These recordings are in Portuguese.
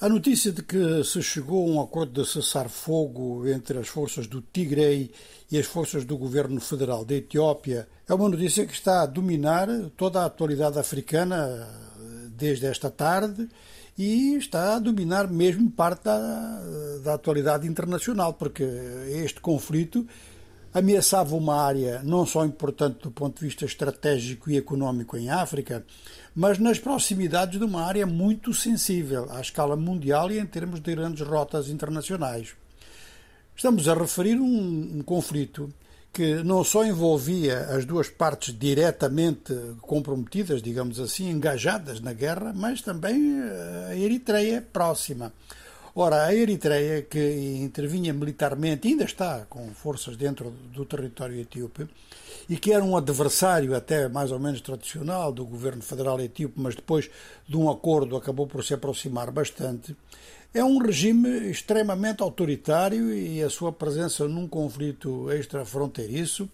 A notícia de que se chegou a um acordo de cessar-fogo entre as forças do Tigray e as forças do governo federal da Etiópia é uma notícia que está a dominar toda a atualidade africana desde esta tarde e está a dominar mesmo parte da, da atualidade internacional, porque este conflito ameaçava uma área não só importante do ponto de vista estratégico e económico em África, mas nas proximidades de uma área muito sensível à escala mundial e em termos de grandes rotas internacionais. Estamos a referir um, um conflito que não só envolvia as duas partes diretamente comprometidas, digamos assim, engajadas na guerra, mas também eh, a Eritreia próxima. Ora, a Eritreia, que intervinha militarmente, ainda está com forças dentro do território etíope, e que era um adversário até mais ou menos tradicional do governo federal etíope, mas depois de um acordo acabou por se aproximar bastante, é um regime extremamente autoritário e a sua presença num conflito extrafronteiriço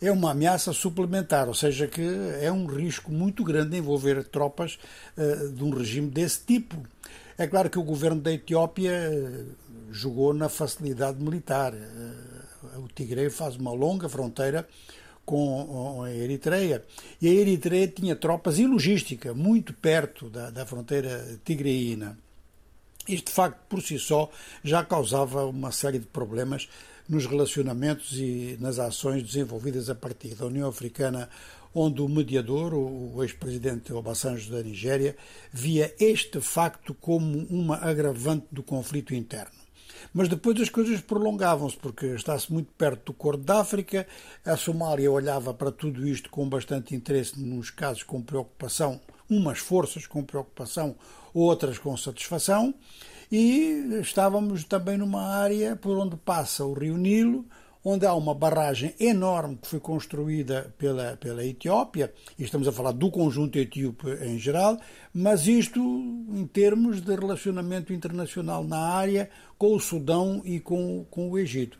é uma ameaça suplementar, ou seja, que é um risco muito grande envolver tropas uh, de um regime desse tipo. É claro que o governo da Etiópia eh, jogou na facilidade militar. Eh, o Tigre faz uma longa fronteira com a Eritreia e a Eritreia tinha tropas e logística muito perto da, da fronteira tigreína. Isto, de facto, por si só, já causava uma série de problemas nos relacionamentos e nas ações desenvolvidas a partir da União Africana onde o mediador, o ex-presidente Obasanjo da Nigéria, via este facto como uma agravante do conflito interno. Mas depois as coisas prolongavam-se, porque está-se muito perto do Corno da África, a Somália olhava para tudo isto com bastante interesse, nos casos com preocupação, umas forças com preocupação, outras com satisfação, e estávamos também numa área por onde passa o rio Nilo, onde há uma barragem enorme que foi construída pela, pela Etiópia, e estamos a falar do conjunto etíope em geral, mas isto em termos de relacionamento internacional na área com o Sudão e com, com o Egito.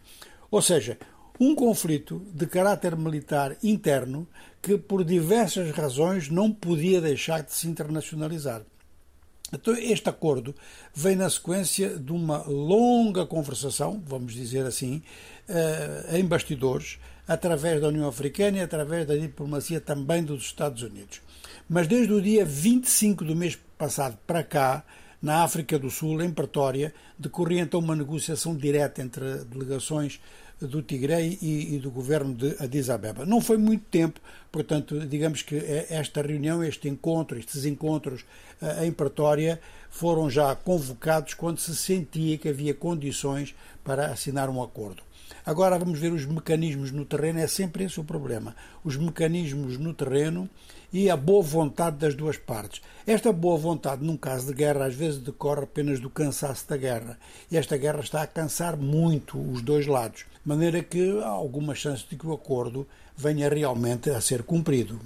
Ou seja, um conflito de caráter militar interno que, por diversas razões, não podia deixar de se internacionalizar. Então, este acordo vem na sequência de uma longa conversação, vamos dizer assim, uh, em bastidores, através da União Africana e através da diplomacia também dos Estados Unidos. Mas desde o dia 25 do mês passado para cá, na África do Sul, em Pretória, decorria então uma negociação direta entre delegações do Tigray e, e, do governo de Addis Abeba. Não foi muito tempo, portanto, digamos que esta reunião, este encontro, estes encontros uh, em Pretória foram já convocados quando se sentia que havia condições para assinar um acordo. Agora vamos ver os mecanismos no terreno, é sempre esse o problema. Os mecanismos no terreno e a boa vontade das duas partes. Esta boa vontade, num caso de guerra, às vezes decorre apenas do cansaço da guerra. E esta guerra está a cansar muito os dois lados, de maneira que há alguma chance de que o acordo venha realmente a ser cumprido.